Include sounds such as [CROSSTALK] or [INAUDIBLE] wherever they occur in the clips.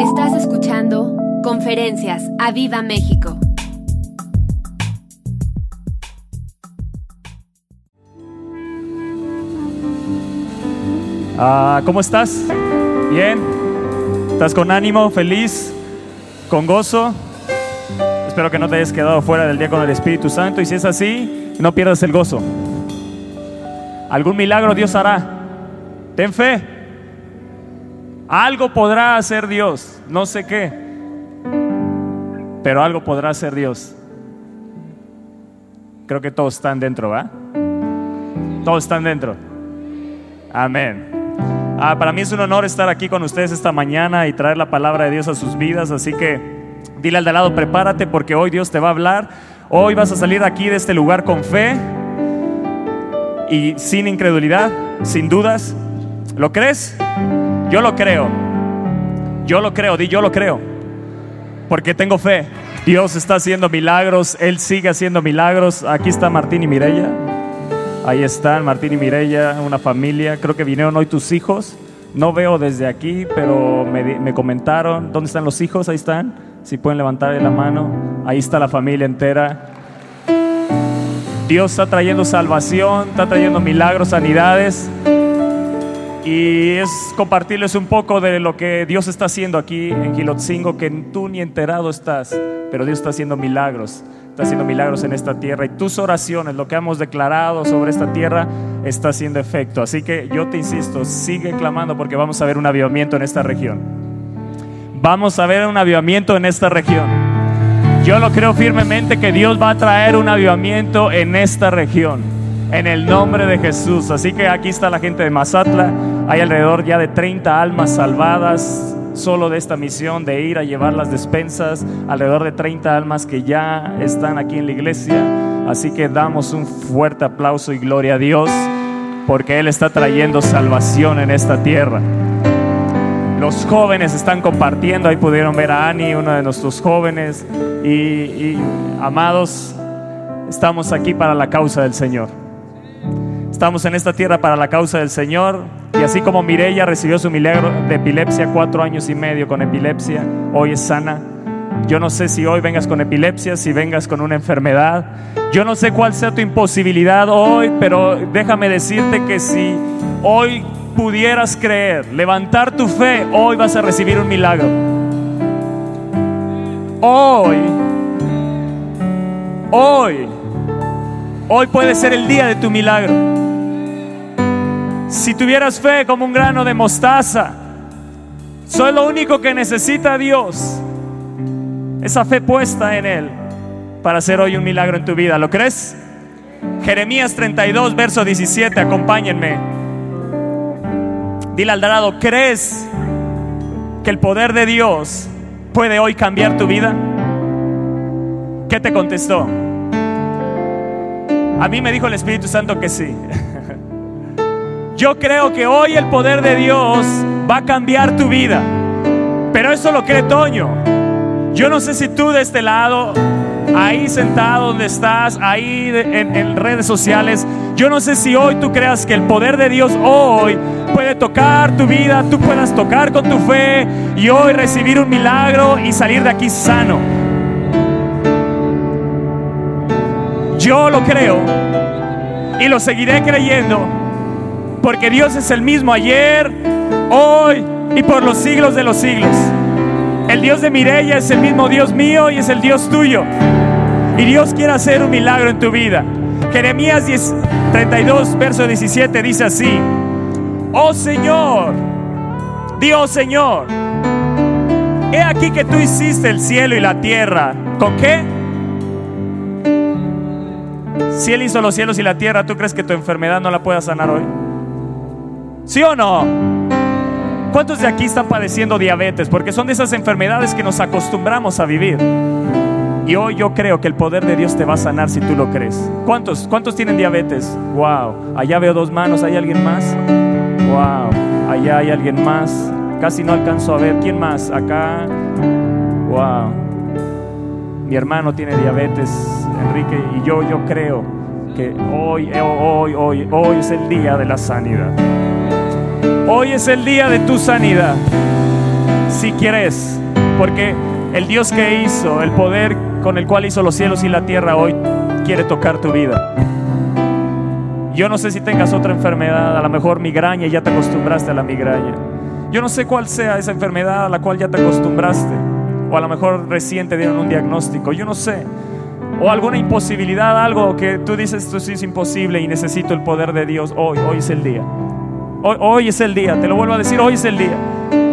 Estás escuchando Conferencias a Viva México. Ah, ¿Cómo estás? ¿Bien? ¿Estás con ánimo, feliz, con gozo? Espero que no te hayas quedado fuera del día con el Espíritu Santo y si es así, no pierdas el gozo. Algún milagro Dios hará. Ten fe. Algo podrá hacer Dios, no sé qué, pero algo podrá hacer Dios. Creo que todos están dentro, ¿va? Todos están dentro. Amén. Ah, para mí es un honor estar aquí con ustedes esta mañana y traer la palabra de Dios a sus vidas, así que dile al de al lado, prepárate porque hoy Dios te va a hablar. Hoy vas a salir de aquí de este lugar con fe y sin incredulidad, sin dudas. ¿Lo crees? Yo lo creo. Yo lo creo, di yo lo creo. Porque tengo fe. Dios está haciendo milagros, Él sigue haciendo milagros. Aquí está Martín y Mirella. Ahí están Martín y Mirella, una familia. Creo que vinieron hoy tus hijos. No veo desde aquí, pero me, me comentaron. ¿Dónde están los hijos? Ahí están. Si pueden levantar la mano. Ahí está la familia entera. Dios está trayendo salvación, está trayendo milagros, sanidades. Y es compartirles un poco de lo que Dios está haciendo aquí en Gilotzingo, que tú ni enterado estás, pero Dios está haciendo milagros, está haciendo milagros en esta tierra y tus oraciones, lo que hemos declarado sobre esta tierra, está haciendo efecto. Así que yo te insisto, sigue clamando porque vamos a ver un avivamiento en esta región. Vamos a ver un avivamiento en esta región. Yo lo creo firmemente que Dios va a traer un avivamiento en esta región en el nombre de Jesús. Así que aquí está la gente de Mazatla. Hay alrededor ya de 30 almas salvadas solo de esta misión de ir a llevar las despensas. Alrededor de 30 almas que ya están aquí en la iglesia. Así que damos un fuerte aplauso y gloria a Dios porque Él está trayendo salvación en esta tierra. Los jóvenes están compartiendo, ahí pudieron ver a Ani, uno de nuestros jóvenes. Y, y amados, estamos aquí para la causa del Señor. Estamos en esta tierra para la causa del Señor. Y así como Mirella recibió su milagro de epilepsia, cuatro años y medio con epilepsia, hoy es sana. Yo no sé si hoy vengas con epilepsia, si vengas con una enfermedad. Yo no sé cuál sea tu imposibilidad hoy, pero déjame decirte que si hoy pudieras creer, levantar tu fe, hoy vas a recibir un milagro. Hoy, hoy, hoy puede ser el día de tu milagro. Si tuvieras fe como un grano de mostaza, soy lo único que necesita Dios. Esa fe puesta en Él para hacer hoy un milagro en tu vida. ¿Lo crees? Jeremías 32, verso 17, acompáñenme. Dile al lado, ¿crees que el poder de Dios puede hoy cambiar tu vida? ¿Qué te contestó? A mí me dijo el Espíritu Santo que sí. [LAUGHS] Yo creo que hoy el poder de Dios va a cambiar tu vida. Pero eso lo cree Toño. Yo no sé si tú de este lado, ahí sentado donde estás, ahí en, redes sociales, yo no sé si hoy tú creas que el poder de Dios hoy puede tocar tu vida, tú puedas tocar con tu fe y hoy recibir un milagro y salir de aquí sano. Yo lo creo y lo seguiré creyendo porque Dios es el mismo ayer, hoy y por los siglos de los siglos. El Dios de Mirella es el mismo Dios mío y es el Dios tuyo. Y Dios quiere hacer un milagro en tu vida. Jeremías 10, 32, verso 17 dice así, oh Señor, Dios Señor, he aquí que tú hiciste el cielo y la tierra. ¿Con qué? Si Él hizo los cielos y la tierra, ¿tú crees que tu enfermedad no la pueda sanar hoy? ¿Sí o no? ¿Cuántos de aquí están padeciendo diabetes? Porque son de esas enfermedades que nos acostumbramos a vivir. Y hoy yo creo que el poder de Dios te va a sanar si tú lo crees. ¿Cuántos? ¿Cuántos tienen diabetes? Wow. Allá veo dos manos. ¿Hay alguien más? Wow. Allá hay alguien más. Casi no alcanzo a ver. ¿Quién más? Acá. Wow. Mi hermano tiene diabetes, Enrique, y yo, yo creo que hoy, hoy, hoy, hoy es el día de la sanidad. Hoy es el día de tu sanidad. si quieres, porque el Dios que hizo, el poder con el cual hizo los cielos y la tierra hoy quiere tocar tu vida. Yo no sé si tengas otra enfermedad, a lo mejor migraña ya te acostumbraste a la migraña. Yo no sé cuál sea esa enfermedad a la cual ya te acostumbraste, o a lo mejor recién te dieron un diagnóstico, yo no sé. O alguna imposibilidad, algo que tú dices, esto sí es imposible y necesito el poder de Dios. Hoy, hoy es el día. Hoy, es el día, te lo vuelvo a decir, hoy es el día.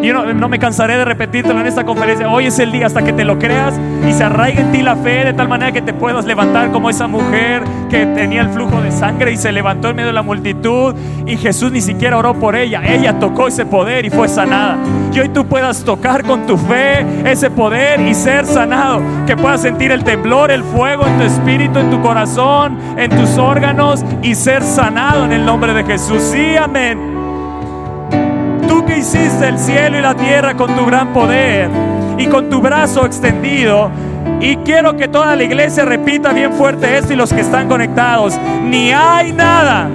Y no, no, me cansaré de repetírtelo en esta conferencia. Hoy es el día hasta que te lo creas y se arraigue en ti la fe de tal manera que te puedas levantar como esa mujer que tenía el flujo de sangre y se levantó en medio de la multitud y Jesús ni siquiera oró por ella. Ella tocó ese poder y fue sanada. Y hoy tú puedas tocar con tu fe ese poder y ser sanado. Que puedas sentir el temblor, el fuego en tu espíritu, en tu corazón, en tus órganos y ser sanado en el nombre de Jesús. Sí, amén hiciste el cielo y la tierra con tu gran poder y con tu brazo extendido. Y quiero que toda la iglesia repita bien fuerte esto y los que están conectados. Ni hay nada.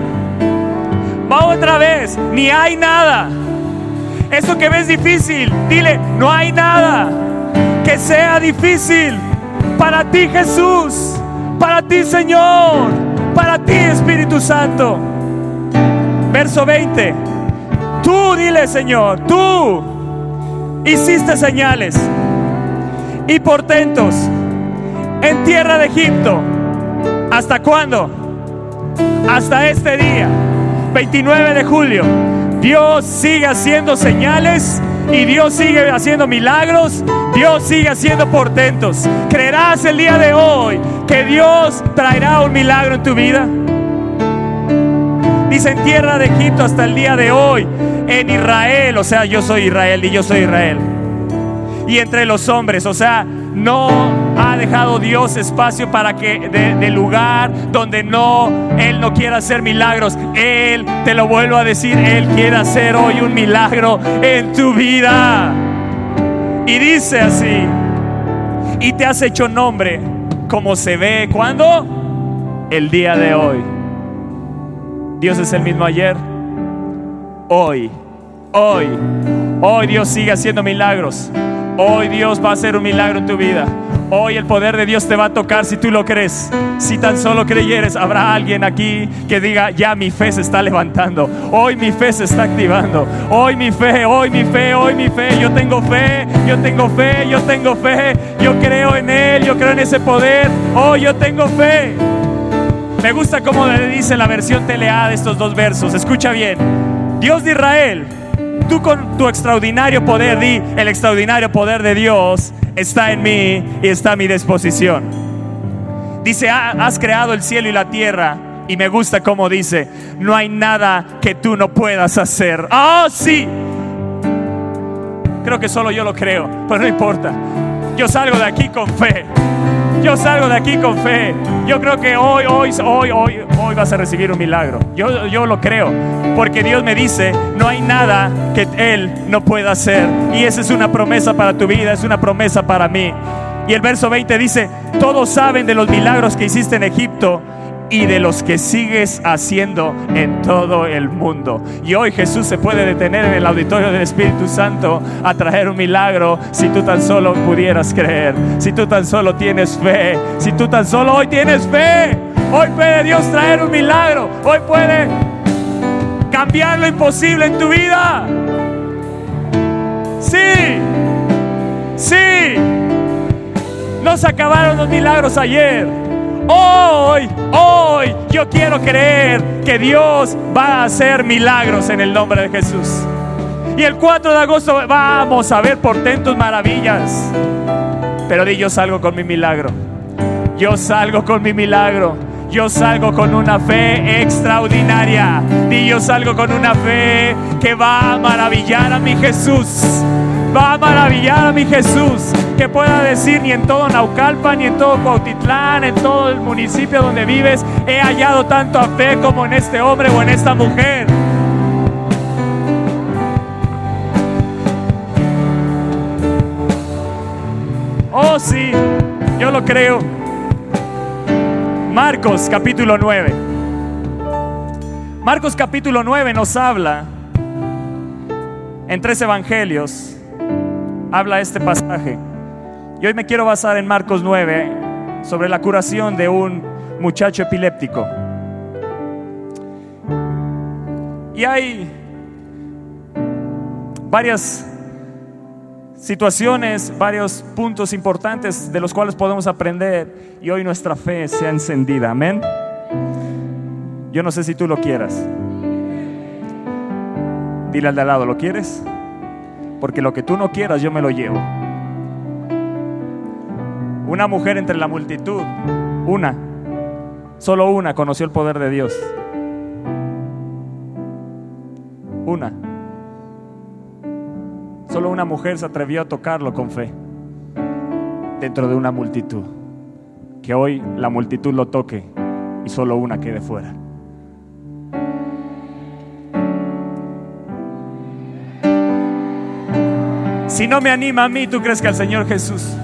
Va otra vez. Ni hay nada. Eso que ves difícil, dile, no hay nada que sea difícil para ti Jesús, para ti Señor, para ti Espíritu Santo. Verso 20. Tú dile, Señor, tú hiciste señales y portentos en tierra de Egipto. ¿Hasta cuándo? Hasta este día, 29 de julio. Dios sigue haciendo señales y Dios sigue haciendo milagros. Dios sigue haciendo portentos. ¿Creerás el día de hoy que Dios traerá un milagro en tu vida? Dice en tierra de Egipto hasta el día de hoy en Israel, o sea, yo soy Israel y yo soy Israel. Y entre los hombres, o sea, no ha dejado Dios espacio para que de, lugar donde no Él no quiera hacer milagros. Él, te lo vuelvo a decir, Él quiere hacer hoy un milagro en tu vida. Y dice así, y te has hecho nombre como se ve cuando el día de hoy. Dios es el mismo ayer, hoy, hoy, hoy Dios sigue haciendo milagros. Hoy Dios va a hacer un milagro en tu vida. Hoy el poder de Dios te va a tocar si tú lo crees. Si tan solo creyeres, habrá alguien aquí que diga, ya mi fe se está levantando. Hoy mi fe se está activando. Hoy mi fe, hoy mi fe, hoy mi fe. Yo tengo fe, yo tengo fe, yo tengo fe. Yo creo en Él, yo creo en ese poder. Hoy yo tengo fe. Me gusta cómo le dice la versión telea de estos dos versos. Escucha bien. Dios de Israel, tú con tu extraordinario poder, di, el extraordinario poder de Dios está en mí y está a mi disposición. Dice, has creado el cielo y la tierra. Y me gusta cómo dice, no hay nada que tú no puedas hacer. Ah, sí. Creo que solo yo lo creo, pero no importa. Yo salgo de aquí con fe. Yo salgo de aquí con fe. Yo creo que hoy, hoy, hoy, hoy, hoy vas a recibir un milagro. Yo, yo lo creo. Porque Dios me dice, no hay nada que Él no pueda hacer. Y esa es una promesa para tu vida, es una promesa para mí. Y el verso 20 dice, todos saben de los milagros que hiciste en Egipto y de los que sigues haciendo en todo el mundo. Y hoy Jesús se puede detener en el auditorio del Espíritu Santo a traer un milagro si tú tan solo pudieras creer, si tú tan solo tienes fe, si tú tan solo hoy tienes fe. Hoy puede Dios traer un milagro, hoy puede cambiar lo imposible en tu vida. Sí, sí. No se acabaron los milagros ayer. Hoy, hoy yo quiero creer que Dios va a hacer milagros en el nombre de Jesús. Y el 4 de agosto vamos a ver portentos maravillas. Pero di yo salgo con mi milagro. Yo salgo con mi milagro. Yo salgo con una fe extraordinaria. Di yo salgo con una fe que va a maravillar a mi Jesús. Va a maravillar a mi Jesús que pueda decir ni en todo Naucalpa, ni en todo Cuautitlán, en todo el municipio donde vives, he hallado tanto a fe como en este hombre o en esta mujer. Oh sí, yo lo creo. Marcos capítulo 9. Marcos capítulo 9 nos habla en tres evangelios habla este pasaje. Y hoy me quiero basar en Marcos 9 sobre la curación de un muchacho epiléptico. Y hay varias situaciones, varios puntos importantes de los cuales podemos aprender y hoy nuestra fe sea encendida. Amén. Yo no sé si tú lo quieras. Dile al de al lado, ¿lo quieres? Porque lo que tú no quieras yo me lo llevo. Una mujer entre la multitud, una, solo una conoció el poder de Dios. Una. Solo una mujer se atrevió a tocarlo con fe dentro de una multitud. Que hoy la multitud lo toque y solo una quede fuera. Si no me anima a mí, ¿tú crees que al Señor Jesús?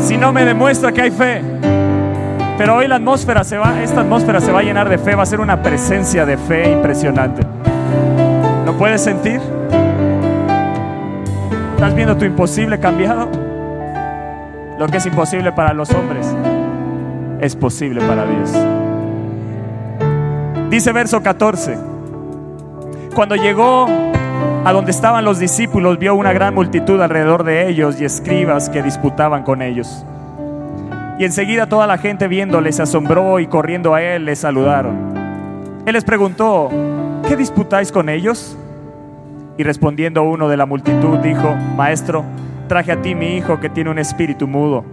Si no me demuestra que hay fe. Pero hoy la atmósfera se va, esta atmósfera se va a llenar de fe, va a ser una presencia de fe impresionante. ¿Lo puedes sentir? ¿Estás viendo tu imposible cambiado? Lo que es imposible para los hombres es posible para Dios. Dice verso 14. Cuando llegó a donde estaban los discípulos, vio una gran multitud alrededor de ellos y escribas que disputaban con ellos. Y enseguida toda la gente viéndole se asombró y corriendo a él le saludaron. Él les preguntó, ¿qué disputáis con ellos? Y respondiendo uno de la multitud dijo, Maestro, traje a ti mi hijo que tiene un espíritu mudo,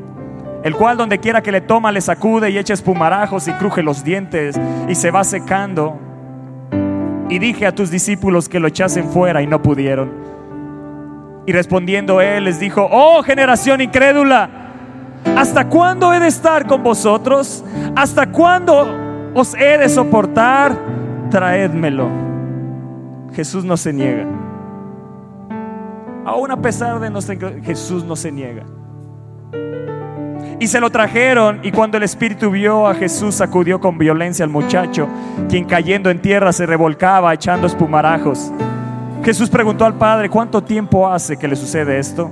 el cual donde quiera que le toma le sacude y echa espumarajos y cruje los dientes y se va secando. Y dije a tus discípulos que lo echasen fuera y no pudieron. Y respondiendo él les dijo, oh generación incrédula, ¿hasta cuándo he de estar con vosotros? ¿Hasta cuándo os he de soportar? Traédmelo. Jesús no se niega. Aún a pesar de nuestra Jesús no se niega. Y se lo trajeron y cuando el espíritu vio a Jesús sacudió con violencia al muchacho, quien cayendo en tierra se revolcaba echando espumarajos. Jesús preguntó al padre, ¿cuánto tiempo hace que le sucede esto?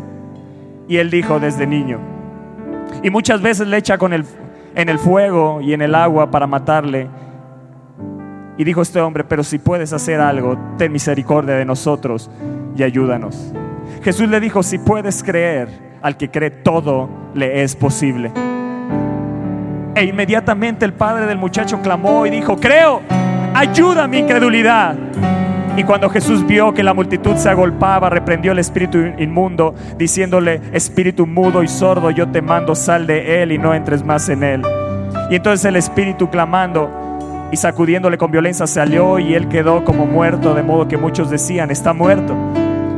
Y él dijo, desde niño. Y muchas veces le echa con el, en el fuego y en el agua para matarle. Y dijo este hombre, pero si puedes hacer algo, ten misericordia de nosotros y ayúdanos. Jesús le dijo, si puedes creer, al que cree todo le es posible. E inmediatamente el padre del muchacho clamó y dijo, creo, ayuda mi incredulidad. Y cuando Jesús vio que la multitud se agolpaba, reprendió el espíritu inmundo, diciéndole, espíritu mudo y sordo, yo te mando, sal de él y no entres más en él. Y entonces el espíritu clamando y sacudiéndole con violencia salió y él quedó como muerto, de modo que muchos decían, está muerto.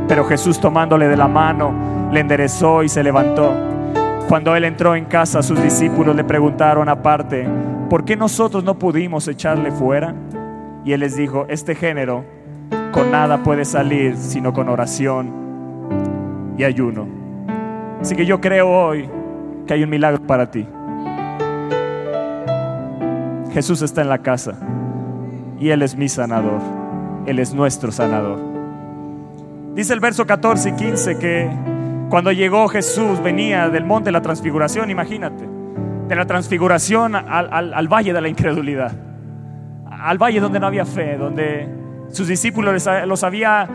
Pero Jesús tomándole de la mano, le enderezó y se levantó. Cuando él entró en casa, sus discípulos le preguntaron aparte, ¿por qué nosotros no pudimos echarle fuera? Y él les dijo, este género con nada puede salir sino con oración y ayuno. Así que yo creo hoy que hay un milagro para ti. Jesús está en la casa y Él es mi sanador. Él es nuestro sanador. Dice el verso 14 y 15 que cuando llegó Jesús, venía del monte de la transfiguración, imagínate, de la transfiguración al, valle de la incredulidad, al valle donde no había fe, donde sus discípulos los había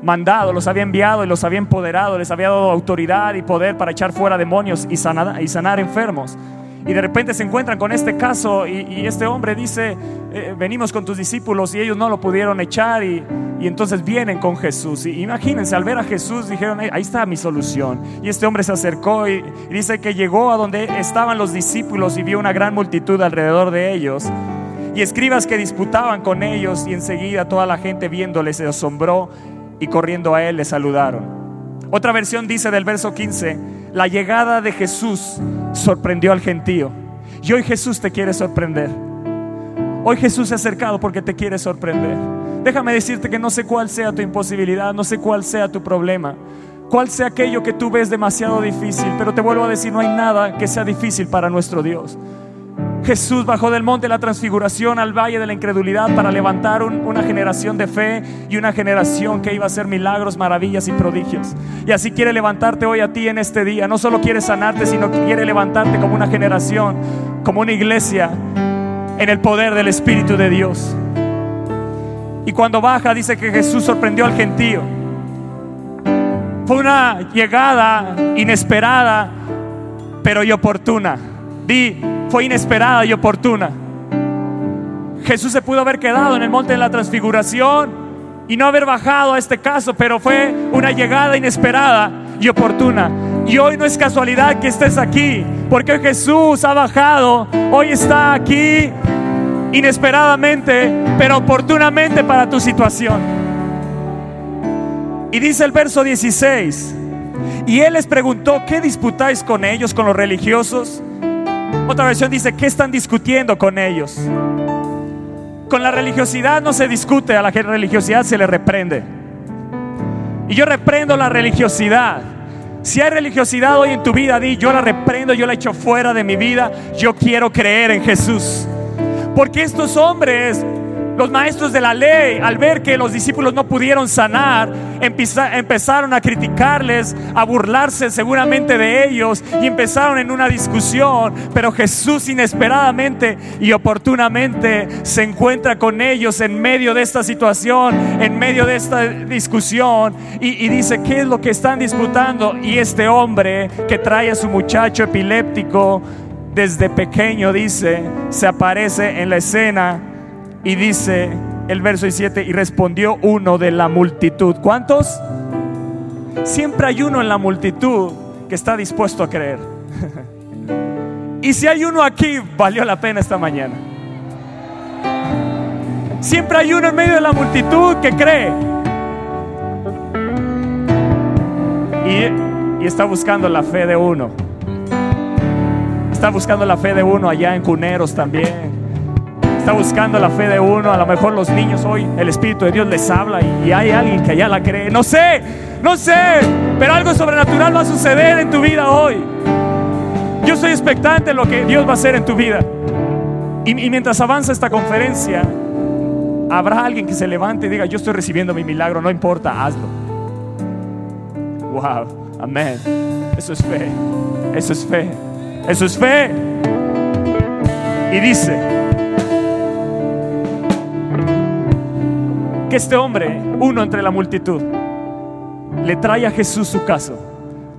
mandado, los había enviado y los había empoderado, les había dado autoridad y poder para echar fuera demonios y sanar, y sanar enfermos. Y de repente se encuentran con este caso y, este hombre dice, eh, venimos con tus discípulos y ellos no lo pudieron echar y, entonces vienen con Jesús. Y imagínense, al ver a Jesús dijeron, ahí está mi solución. Y este hombre se acercó y, dice que llegó a donde estaban los discípulos y vio una gran multitud alrededor de ellos. Y escribas que disputaban con ellos y enseguida toda la gente viéndole se asombró y corriendo a él le saludaron. Otra versión dice del verso 15, la llegada de Jesús sorprendió al gentío. Y hoy Jesús te quiere sorprender. Hoy Jesús se ha acercado porque te quiere sorprender. Déjame decirte que no sé cuál sea tu imposibilidad, no sé cuál sea tu problema, cuál sea aquello que tú ves demasiado difícil, pero te vuelvo a decir, no hay nada que sea difícil para nuestro Dios. Jesús bajó del monte de la transfiguración al valle de la incredulidad para levantar una generación de fe y una generación que iba a hacer milagros, maravillas y prodigios. Y así quiere levantarte hoy a ti en este día. No solo quiere sanarte, sino quiere levantarte como una generación, como una iglesia en el poder del Espíritu de Dios. Y cuando baja dice que Jesús sorprendió al gentío. Fue una llegada inesperada, pero y oportuna. Di, fue inesperada y oportuna. Jesús se pudo haber quedado en el monte de la transfiguración y no haber bajado a este caso, pero fue una llegada inesperada y oportuna. Y hoy no es casualidad que estés aquí, porque Jesús ha bajado, hoy está aquí inesperadamente, pero oportunamente para tu situación. Y dice el verso 16, y él les preguntó, ¿qué disputáis con ellos, con los religiosos? Otra versión dice, ¿qué están discutiendo con ellos? Con la religiosidad no se discute, a la religiosidad se le reprende. Y yo reprendo la religiosidad. Si hay religiosidad hoy en tu vida, di, yo la reprendo, yo la echo fuera de mi vida, yo quiero creer en Jesús. Porque estos hombres los maestros de la ley, al ver que los discípulos no pudieron sanar, empezaron a criticarles, a burlarse seguramente de ellos y empezaron en una discusión. Pero Jesús inesperadamente y oportunamente se encuentra con ellos en medio de esta situación, en medio de esta discusión y, dice, ¿qué es lo que están disputando? Y este hombre que trae a su muchacho epiléptico desde pequeño, dice, se aparece en la escena y dice el verso 7, y respondió uno de la multitud. ¿Cuántos? Siempre hay uno en la multitud que está dispuesto a creer. [LAUGHS] y si hay uno aquí, valió la pena esta mañana. Siempre hay uno en medio de la multitud que cree. Y, y, está buscando la fe de uno. Está buscando la fe de uno allá en Cuneros también está buscando la fe de uno. A lo mejor los niños hoy, el Espíritu de Dios les habla y, hay alguien que ya la cree. No sé, no sé, pero algo sobrenatural va a suceder en tu vida hoy. Yo estoy expectante en lo que Dios va a hacer en tu vida. Y, y mientras avanza esta conferencia, habrá alguien que se levante y diga, yo estoy recibiendo mi milagro, no importa, hazlo. Wow, amén. Eso es fe, eso es fe, eso es fe. Y dice, este hombre, uno entre la multitud, le trae a Jesús su caso.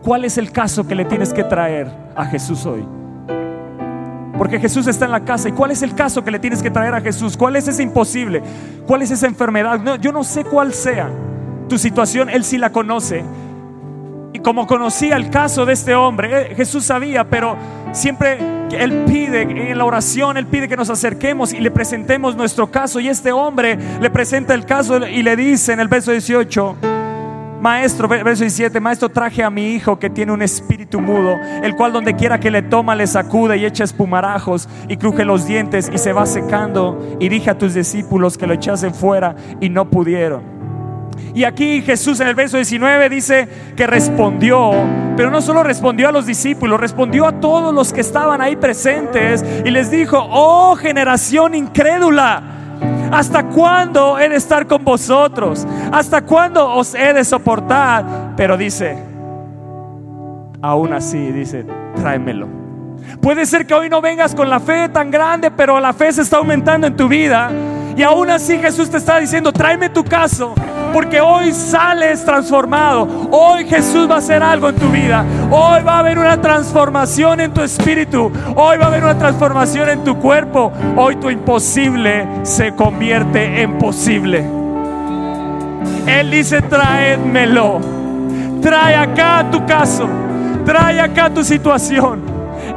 ¿Cuál es el caso que le tienes que traer a Jesús hoy? Porque Jesús está en la casa. ¿Y cuál es el caso que le tienes que traer a Jesús? ¿Cuál es ese imposible? ¿Cuál es esa enfermedad? yo no sé cuál sea tu situación. Él sí la conoce. Y como conocía el caso de este hombre, eh, Jesús sabía, pero siempre él pide en la oración, Él pide que nos acerquemos y le presentemos nuestro caso. Y este hombre le presenta el caso y le dice en el verso 18, Maestro, verso 17, Maestro, traje a mi hijo que tiene un espíritu mudo, el cual donde quiera que le toma le sacude y echa espumarajos y cruje los dientes y se va secando. Y dije a tus discípulos que lo echasen fuera y no pudieron. Y aquí Jesús en el verso 19 dice que respondió, pero no solo respondió a los discípulos, respondió a todos los que estaban ahí presentes y les dijo, oh generación incrédula, ¿hasta cuándo he de estar con vosotros? ¿Hasta cuándo os he de soportar? Pero dice, aún así, dice, tráemelo. Puede ser que hoy no vengas con la fe tan grande, pero la fe se está aumentando en tu vida. Y aún así Jesús te está diciendo, tráeme tu caso porque hoy sales transformado. Hoy Jesús va a hacer algo en tu vida. Hoy va a haber una transformación en tu espíritu. Hoy va a haber una transformación en tu cuerpo. Hoy tu imposible se convierte en posible. Él dice, tráemelo. Trae acá tu caso. Trae acá tu situación.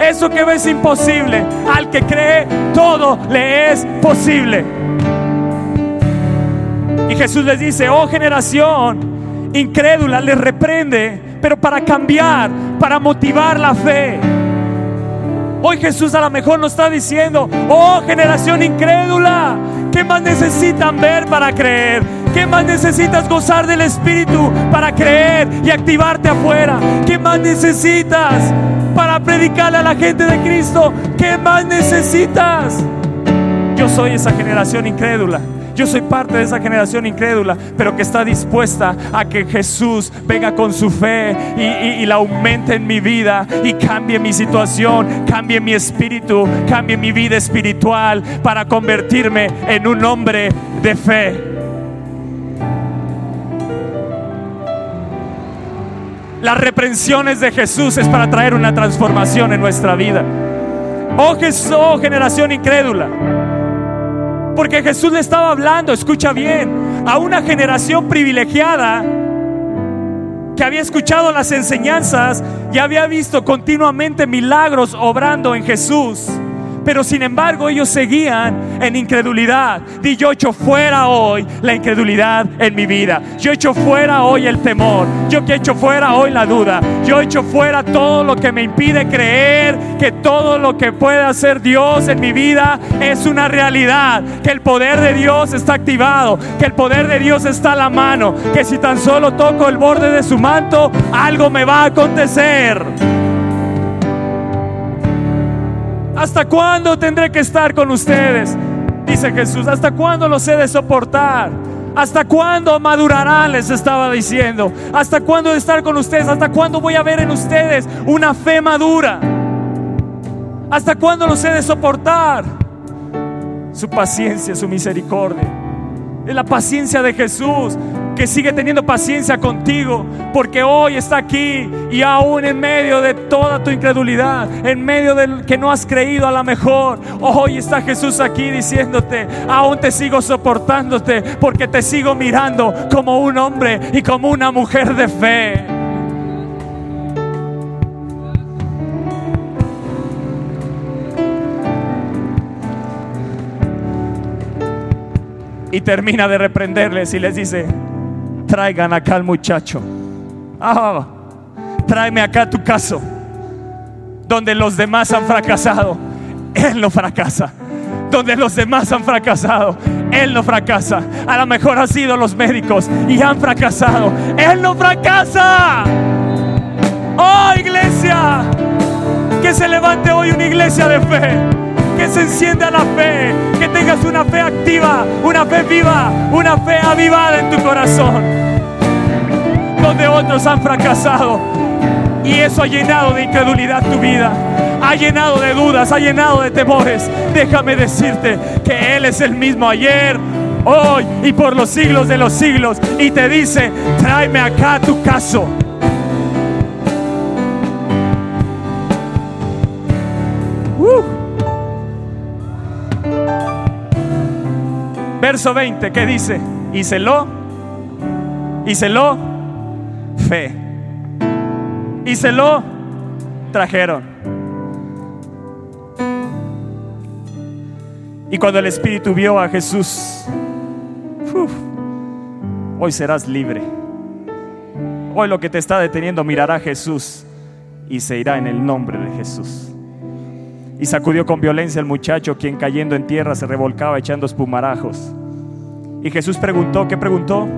Eso que ves imposible, al que cree, todo le es posible. Y Jesús les dice, oh generación incrédula, les reprende, pero para cambiar, para motivar la fe. Hoy Jesús a lo mejor nos está diciendo, oh generación incrédula, ¿qué más necesitan ver para creer? ¿Qué más necesitas gozar del Espíritu para creer y activarte afuera? ¿Qué más necesitas para predicarle a la gente de Cristo? ¿Qué más necesitas? Yo soy esa generación incrédula. Yo soy parte de esa generación incrédula, pero que está dispuesta a que Jesús venga con su fe y, la aumente en mi vida y cambie mi situación, cambie mi espíritu, cambie mi vida espiritual para convertirme en un hombre de fe. Las reprensiones de Jesús es para traer una transformación en nuestra vida. Oh Jesús, oh generación incrédula. Porque Jesús le estaba hablando, escucha bien, a una generación privilegiada que había escuchado las enseñanzas y había visto continuamente milagros obrando en Jesús. Pero sin embargo ellos seguían en incredulidad. Y yo echo fuera hoy la incredulidad en mi vida. Yo echo fuera hoy el temor. Yo que echo fuera hoy la duda. Yo echo fuera todo lo que me impide creer que todo lo que puede hacer Dios en mi vida es una realidad. Que el poder de Dios está activado. Que el poder de Dios está a la mano. Que si tan solo toco el borde de su manto, algo me va a acontecer. ¿Hasta cuándo tendré que estar con ustedes? Dice Jesús, ¿hasta cuándo los he de soportar? ¿Hasta cuándo madurarán? Les estaba diciendo. ¿Hasta cuándo de estar con ustedes? ¿Hasta cuándo voy a ver en ustedes una fe madura? ¿Hasta cuándo los he de soportar? Su paciencia, su misericordia. Es la paciencia de Jesús que sigue teniendo paciencia contigo, porque hoy está aquí y aún en medio de toda tu incredulidad, en medio del que no has creído a la mejor, hoy está Jesús aquí diciéndote, aún te sigo soportándote, porque te sigo mirando como un hombre y como una mujer de fe. Y termina de reprenderles y les dice, traigan acá al muchacho. Ah, tráeme acá tu caso. Donde los demás han fracasado, Él no fracasa. Donde los demás han fracasado, Él no fracasa. A lo mejor han sido los médicos y han fracasado. Él no fracasa. Oh iglesia, que se levante hoy una iglesia de fe que se encienda la fe, que tengas una fe activa, una fe viva, una fe avivada en tu corazón. Donde otros han fracasado y eso ha llenado de incredulidad tu vida, ha llenado de dudas, ha llenado de temores. Déjame decirte que Él es el mismo ayer, hoy y por los siglos de los siglos. Y te dice, tráeme acá tu caso. Verso 20, ¿qué dice? Y se lo, y se lo, fe. Y se trajeron. Y cuando el Espíritu vio a Jesús, hoy serás libre. Hoy lo que te está deteniendo mirará a Jesús y se irá en el nombre de Jesús. Y sacudió con violencia al muchacho, quien cayendo en tierra se revolcaba echando espumarajos. Y Jesús preguntó, ¿qué preguntó?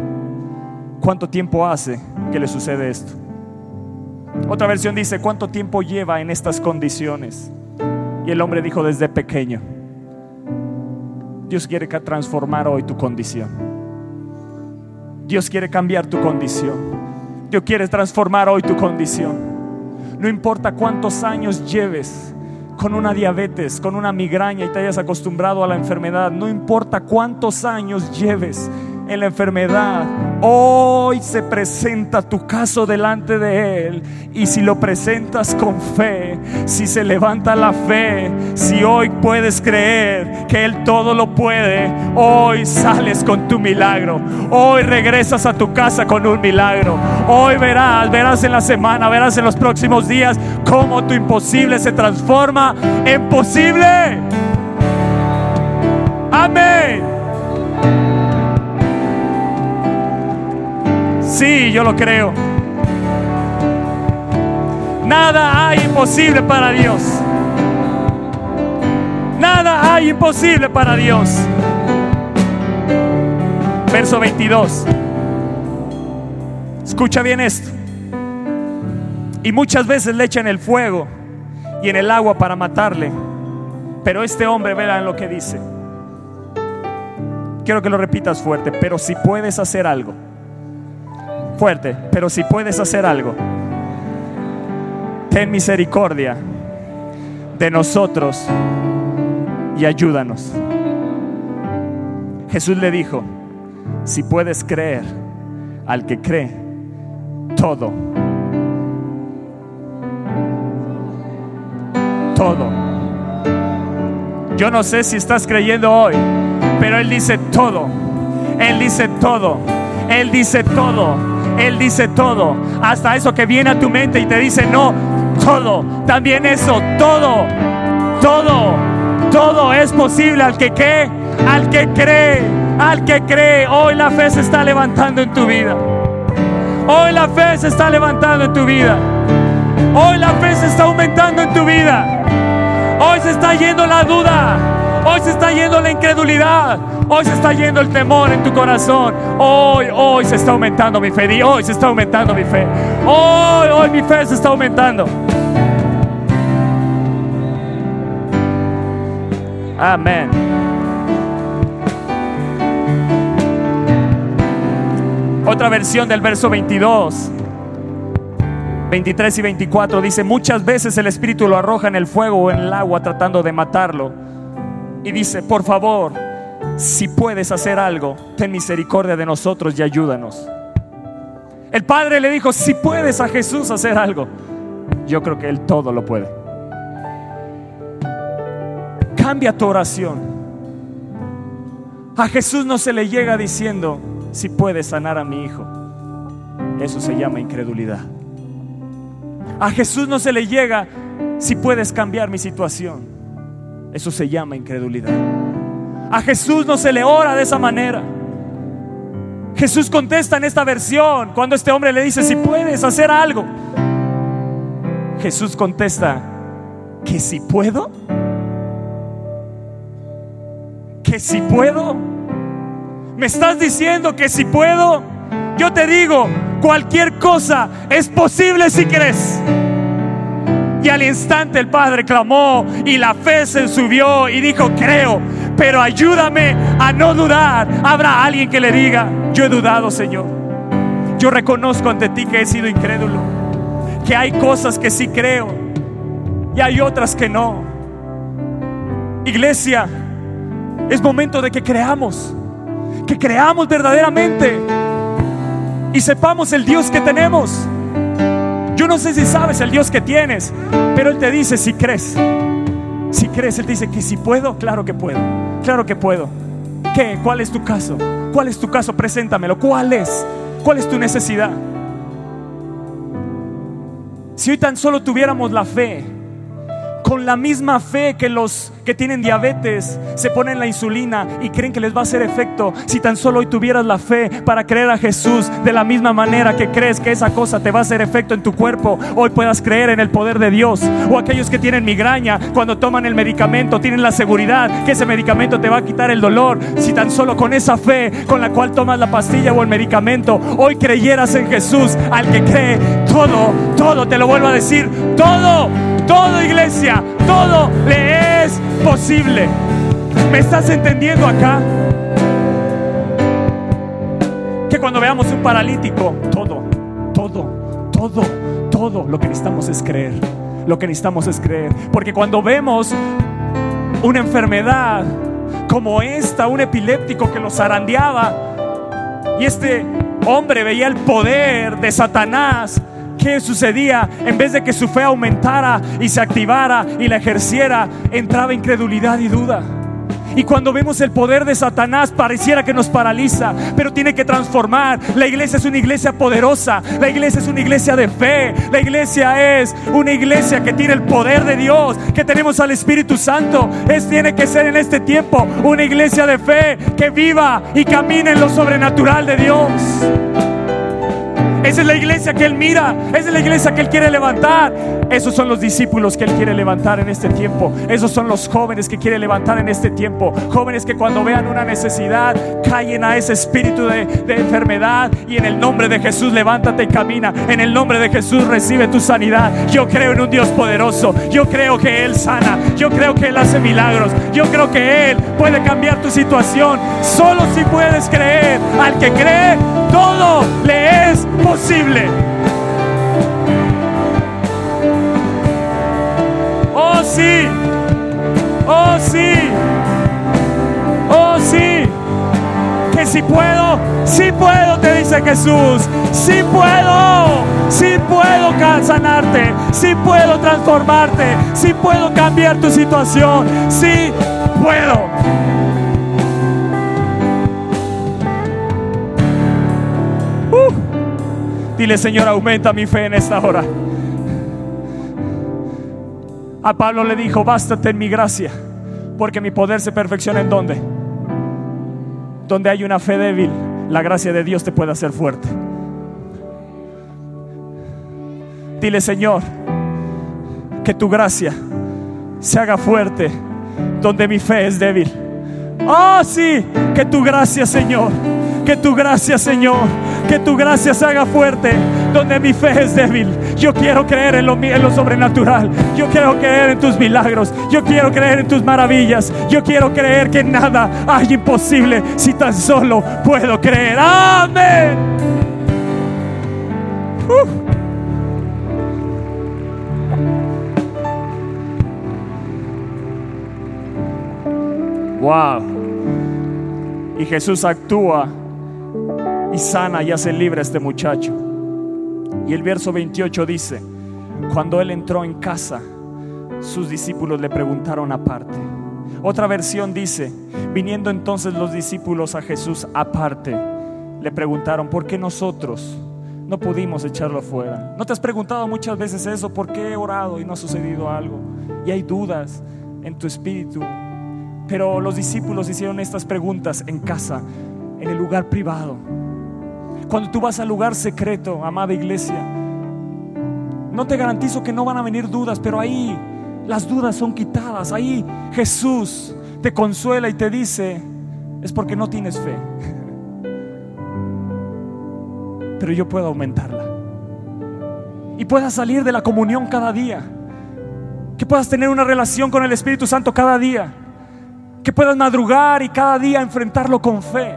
¿Cuánto tiempo hace que le sucede esto? Otra versión dice, ¿cuánto tiempo lleva en estas condiciones? Y el hombre dijo, desde pequeño. Dios quiere transformar hoy tu condición. Dios quiere cambiar tu condición. Dios quiere transformar hoy tu condición. No importa cuántos años lleves con una diabetes, con una migraña y te hayas acostumbrado a la enfermedad, no importa cuántos años lleves en la enfermedad, hoy se presenta tu caso delante de Él. Y si lo presentas con fe, si se levanta la fe, si hoy puedes creer que Él todo lo puede, hoy sales con tu milagro. Hoy regresas a tu casa con un milagro. Hoy verás, verás en la semana, verás en los próximos días cómo tu imposible se transforma en posible. Amén. Sí, yo lo creo. Nada hay imposible para Dios. Nada hay imposible para Dios. Verso 22. Escucha bien esto. Y muchas veces le echan el fuego y en el agua para matarle. Pero este hombre, vean lo que dice. Quiero que lo repitas fuerte, pero si puedes hacer algo. Fuerte, pero si puedes hacer algo. Ten misericordia de nosotros y ayúdanos. Jesús le dijo, si puedes creer al que cree, todo, todo. Yo no sé si estás creyendo hoy, pero Él dice todo. Él dice todo. Él dice todo. Él dice todo. Hasta eso que viene a tu mente y te dice, no, todo. También eso, todo. Todo. Todo es posible al que cree. Al que cree. Al que cree. Hoy la fe se está levantando en tu vida. Hoy la fe se está levantando en tu vida. Hoy la fe se está aumentando en tu vida. Hoy se está yendo la duda. Hoy se está yendo la incredulidad. Hoy se está yendo el temor en tu corazón. Hoy, hoy se está aumentando mi fe. hoy se está aumentando mi fe. Hoy, hoy mi fe se está aumentando. Amén. Otra versión del verso 22. 23 y 24 dice, muchas veces el Espíritu lo arroja en el fuego o en el agua tratando de matarlo. Y dice, por favor, si puedes hacer algo, ten misericordia de nosotros y ayúdanos. El Padre le dijo, si puedes a Jesús hacer algo, yo creo que Él todo lo puede. Cambia tu oración. A Jesús no se le llega diciendo, si puedes sanar a mi hijo. Eso se llama incredulidad. A Jesús no se le llega, si puedes cambiar mi situación. Eso se llama incredulidad. A Jesús no se le ora de esa manera. Jesús contesta en esta versión cuando este hombre le dice, si puedes hacer algo. Jesús contesta, que si puedo que si puedo. ¿Me estás diciendo que si puedo? Yo te digo, cualquier cosa es posible si crees. Y al instante el padre clamó y la fe se subió y dijo, creo, pero ayúdame a no dudar. Habrá alguien que le diga, yo he dudado, Señor. Yo reconozco ante ti que he sido incrédulo, que hay cosas que sí creo y hay otras que no. Iglesia, es momento de que creamos, que creamos verdaderamente y sepamos el Dios que tenemos. No sé si sabes el Dios que tienes, pero Él te dice si crees. Si crees, Él dice que si puedo, claro que puedo. Claro que puedo. ¿Qué? ¿Cuál es tu caso? ¿Cuál es tu caso? Preséntamelo. ¿Cuál es? ¿Cuál es tu necesidad? Si hoy tan solo tuviéramos la fe, con la misma fe que los que tienen diabetes se ponen la insulina y creen que les va a hacer efecto. Si tan solo hoy tuvieras la fe para creer a Jesús de la misma manera que crees que esa cosa te va a hacer efecto en tu cuerpo, hoy puedas creer en el poder de Dios. O aquellos que tienen migraña, cuando toman el medicamento, tienen la seguridad que ese medicamento te va a quitar el dolor. Si tan solo con esa fe con la cual tomas la pastilla o el medicamento, hoy creyeras en Jesús, al que cree, todo, todo, te lo vuelvo a decir, todo todo iglesia, todo le es posible. ¿Me estás entendiendo acá? Que cuando veamos un paralítico, todo, todo, todo, todo lo que necesitamos es creer. Lo que necesitamos es creer. Porque cuando vemos una enfermedad como esta, un epiléptico que lo zarandeaba, y este hombre veía el poder de Satanás ¿qué sucedía? En vez de que su fe aumentara y se activara y la ejerciera, entraba incredulidad y duda. Y cuando vemos el poder de Satanás pareciera que nos paraliza, pero tiene que transformar. La iglesia es una iglesia poderosa, la iglesia es una iglesia de fe, la iglesia es una iglesia que tiene el poder de Dios, que tenemos al Espíritu Santo. Es tiene que ser en este tiempo una iglesia de fe que viva y camine en lo sobrenatural de Dios. Esa es la iglesia que Él mira. Esa es la iglesia que Él quiere levantar. Esos son los discípulos que Él quiere levantar en este tiempo. Esos son los jóvenes que quiere levantar en este tiempo. Jóvenes que cuando vean una necesidad callen a ese espíritu de, de enfermedad y en el nombre de Jesús levántate y camina. En el nombre de Jesús recibe tu sanidad. Yo creo en un Dios poderoso. Yo creo que Él sana. Yo creo que Él hace milagros. Yo creo que Él puede cambiar tu situación. Solo si puedes creer. Al que cree, todo le es posible. Oh sí, oh sí, oh sí. Que si puedo, si puedo, te dice Jesús. Si puedo, si puedo sanarte, si puedo transformarte, si puedo cambiar tu situación, si puedo. Dile, Señor, aumenta mi fe en esta hora. A Pablo le dijo, bástate en mi gracia, porque mi poder se perfecciona en donde. Donde hay una fe débil, la gracia de Dios te puede hacer fuerte. Dile, Señor, que tu gracia se haga fuerte donde mi fe es débil. Oh, sí, que tu gracia, Señor, que tu gracia, Señor, que tu gracia se haga fuerte donde mi fe es débil. Yo quiero creer en lo, lo sobrenatural. Yo quiero creer en tus milagros. Yo quiero creer en tus maravillas. Yo quiero creer que nada hay imposible si tan solo puedo creer. Amén. Wow. Y Jesús actúa y sana y hace libre a este muchacho. Y el verso 28 dice, cuando él entró en casa, sus discípulos le preguntaron aparte. Otra versión dice, viniendo entonces los discípulos a Jesús aparte, le preguntaron, ¿por qué nosotros no pudimos echarlo fuera? ¿No te has preguntado muchas veces eso? ¿Por qué he orado y no ha sucedido algo? Y hay dudas en tu espíritu. Pero los discípulos hicieron estas preguntas en casa, en el lugar privado. Cuando tú vas al lugar secreto, amada iglesia, no te garantizo que no van a venir dudas, pero ahí las dudas son quitadas. Ahí Jesús te consuela y te dice, es porque no tienes fe. [LAUGHS] Pero yo puedo aumentarla. Y puedas salir de la comunión cada día. Que puedas tener una relación con el Espíritu Santo cada día. Que puedas madrugar y cada día enfrentarlo con fe.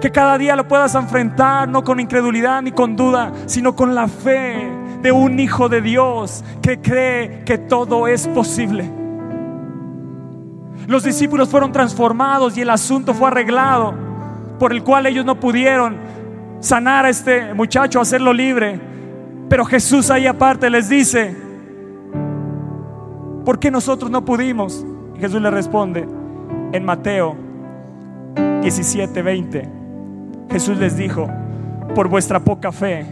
Que cada día lo puedas enfrentar no con incredulidad ni con duda, sino con la fe de un hijo de Dios que cree que todo es posible. Los discípulos fueron transformados y el asunto fue arreglado, por el cual ellos no pudieron sanar a este muchacho, hacerlo libre. Pero Jesús ahí aparte les dice, ¿por qué nosotros no pudimos? Jesús le responde en Mateo 17, 20. Jesús les dijo, por vuestra poca fe,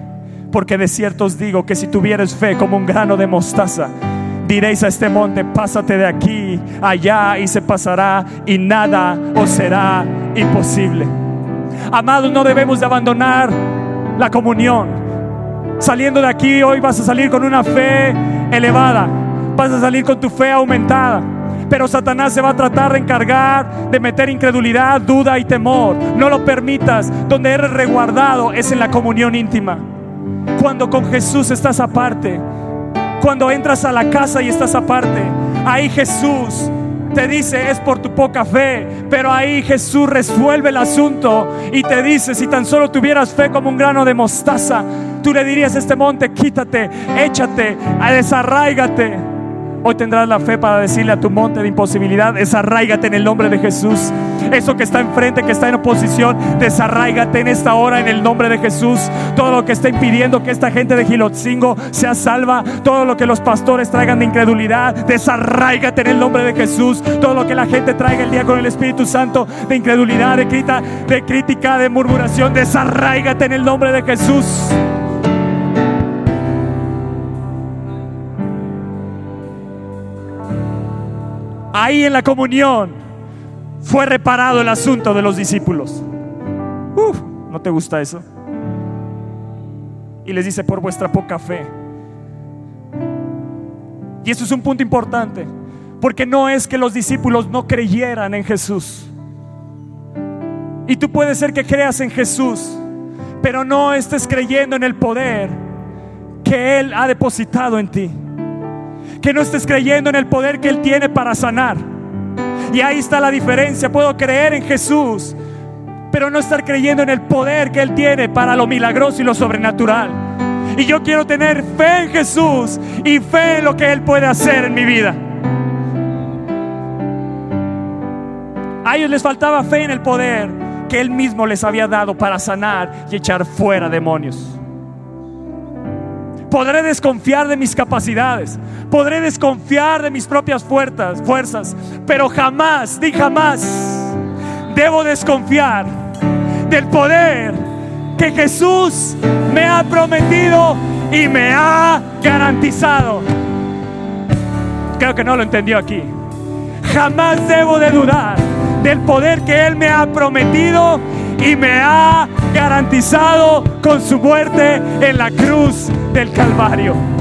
porque de cierto os digo que si tuvieres fe como un grano de mostaza, diréis a este monte, pásate de aquí, allá y se pasará y nada os será imposible. Amados, no debemos de abandonar la comunión. Saliendo de aquí, hoy vas a salir con una fe elevada, vas a salir con tu fe aumentada. Pero Satanás se va a tratar de encargar de meter incredulidad, duda y temor. No lo permitas. Donde eres reguardado es en la comunión íntima. Cuando con Jesús estás aparte. Cuando entras a la casa y estás aparte. Ahí Jesús te dice es por tu poca fe, pero ahí Jesús resuelve el asunto y te dice, si tan solo tuvieras fe como un grano de mostaza, tú le dirías a este monte, quítate, échate, desarráigate. Hoy tendrás la fe para decirle a tu monte de imposibilidad, desarráigate en el nombre de Jesús. Eso que está enfrente, que está en oposición, desarráigate en esta hora en el nombre de Jesús. Todo lo que está impidiendo que esta gente de Gilotzingo sea salva, todo lo que los pastores traigan de incredulidad, desarráigate en el nombre de Jesús. Todo lo que la gente traiga el día con el Espíritu Santo de incredulidad, de de, crítica, de murmuración, desarráigate en el nombre de Jesús. Ahí en la comunión fue reparado el asunto de los discípulos. ¿no te gusta eso? Y les dice, por vuestra poca fe. Y eso es un punto importante, porque no es que los discípulos no creyeran en Jesús. Y tú puedes ser que creas en Jesús, pero no estés creyendo en el poder que Él ha depositado en ti. Que no estés creyendo en el poder que Él tiene para sanar. Y ahí está la diferencia. Puedo creer en Jesús, pero no estar creyendo en el poder que Él tiene para lo milagroso y lo sobrenatural. Y yo quiero tener fe en Jesús y fe en lo que Él puede hacer en mi vida. A ellos les faltaba fe en el poder que Él mismo les había dado para sanar y echar fuera demonios. Podré desconfiar de mis capacidades, podré desconfiar de mis propias fuerzas, pero jamás, ni jamás, debo desconfiar del poder que Jesús me ha prometido y me ha garantizado. Creo que no lo entendió aquí. Jamás debo de dudar del poder que Él me ha prometido y me ha garantizado con su muerte en la cruz del Calvario.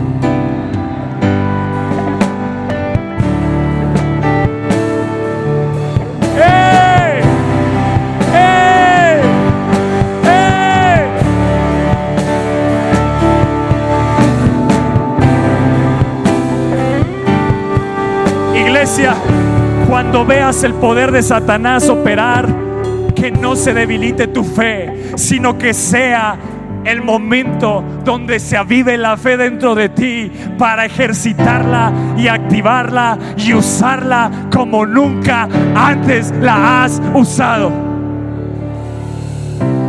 Veas el poder de Satanás operar, que no se debilite tu fe, sino que sea el momento donde se avive la fe dentro de ti para ejercitarla y activarla y usarla como nunca antes la has usado.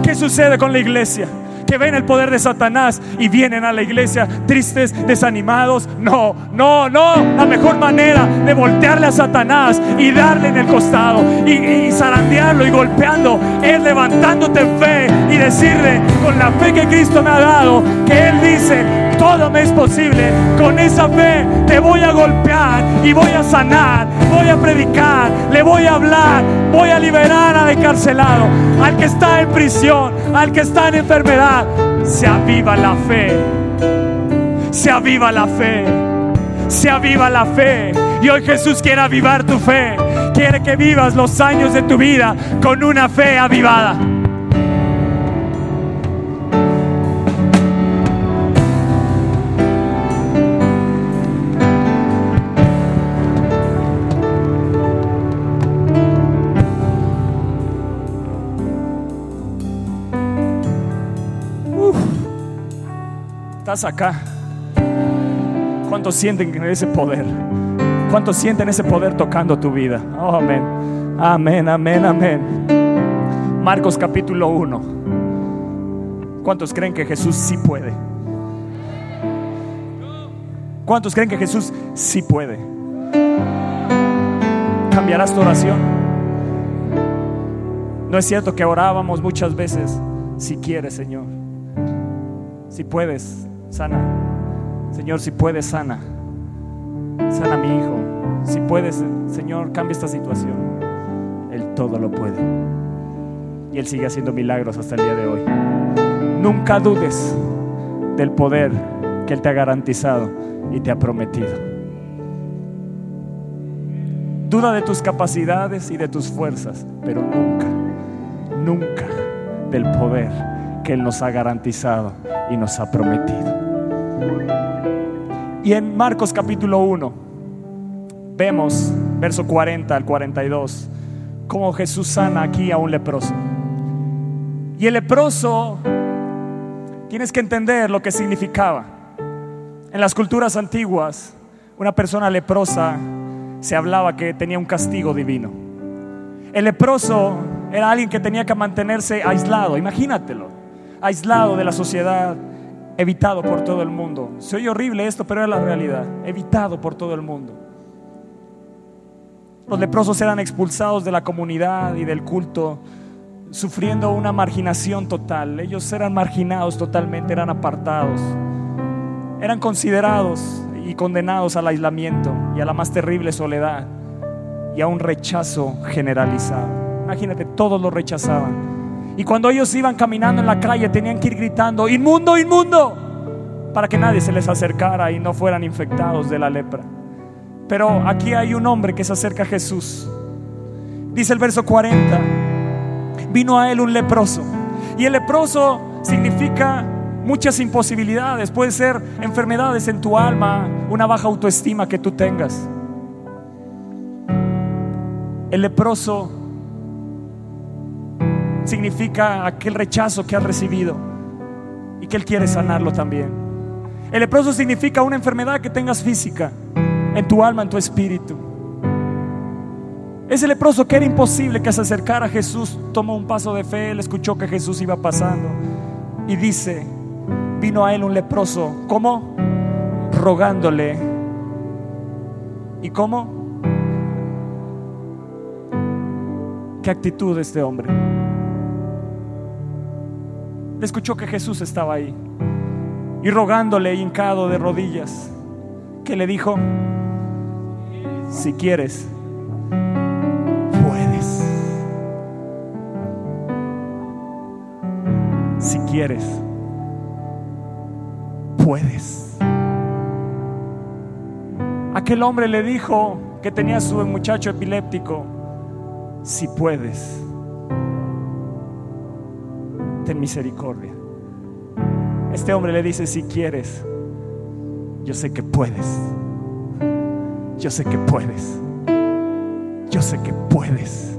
¿Qué sucede con la iglesia? Que ven el poder de Satanás y vienen a la iglesia tristes, desanimados. No, no, no. La mejor manera de voltearle a Satanás y darle en el costado y, zarandearlo y golpeando es levantándote en fe y decirle con la fe que Cristo me ha dado que Él dice, todo me es posible. Con esa fe te voy a golpear y voy a sanar, voy a predicar, le voy a hablar, voy a liberar al encarcelado, al que está en prisión, al que está en enfermedad. Se aviva la fe, se aviva la fe, se aviva la fe. Y hoy Jesús quiere avivar tu fe, quiere que vivas los años de tu vida con una fe avivada. Estás acá. ¿Cuántos sienten ese poder? ¿Cuántos sienten ese poder tocando tu vida? Oh, amén. Amén, amén, amén. Marcos capítulo 1. ¿Cuántos creen que Jesús sí puede? ¿Cuántos creen que Jesús sí puede? ¿Cambiarás tu oración? No es cierto que orábamos muchas veces, si quieres, Señor. Si puedes, sana. Señor, si puedes, sana. Sana mi hijo. Si puedes, Señor, cambia esta situación. Él todo lo puede. Y Él sigue haciendo milagros hasta el día de hoy. Nunca dudes del poder que Él te ha garantizado y te ha prometido. Duda de tus capacidades y de tus fuerzas, pero nunca, nunca del poder que Él nos ha garantizado y nos ha prometido. Y en Marcos capítulo 1 vemos, verso 40 al 42, cómo Jesús sana aquí a un leproso. Y el leproso, tienes que entender lo que significaba. En las culturas antiguas, una persona leprosa se hablaba que tenía un castigo divino. El leproso era alguien que tenía que mantenerse aislado, imagínatelo, aislado de la sociedad, evitado por todo el mundo. Se oye horrible esto, pero es la realidad, evitado por todo el mundo. Los leprosos eran expulsados de la comunidad y del culto, sufriendo una marginación total. Ellos eran marginados totalmente, eran apartados. Eran considerados y condenados al aislamiento y a la más terrible soledad y a un rechazo generalizado. Imagínate, todos lo rechazaban. Y cuando ellos iban caminando en la calle tenían que ir gritando, inmundo, inmundo. para que nadie se les acercara y no fueran infectados de la lepra. Pero aquí hay un hombre que se acerca a Jesús. Dice el verso 40, vino a él un leproso. Y el leproso significa muchas imposibilidades. Puede ser enfermedades en tu alma, una baja autoestima que tú tengas. El leproso significa aquel rechazo que has recibido y que Él quiere sanarlo también. El leproso significa una enfermedad que tengas física, en tu alma, en tu espíritu. Ese leproso que era imposible que se acercara a Jesús, tomó un paso de fe, él escuchó que Jesús iba pasando y dice, vino a él un leproso, ¿cómo? Rogándole. ¿Y cómo? ¿Qué actitud de este hombre? Escuchó que Jesús estaba ahí y rogándole hincado de rodillas, que le dijo, si quieres, puedes. Si quieres, puedes. Aquel hombre le dijo que tenía su muchacho epiléptico, si puedes ten misericordia. Este hombre le dice, si quieres, yo sé que puedes. Yo sé que puedes. Yo sé que puedes.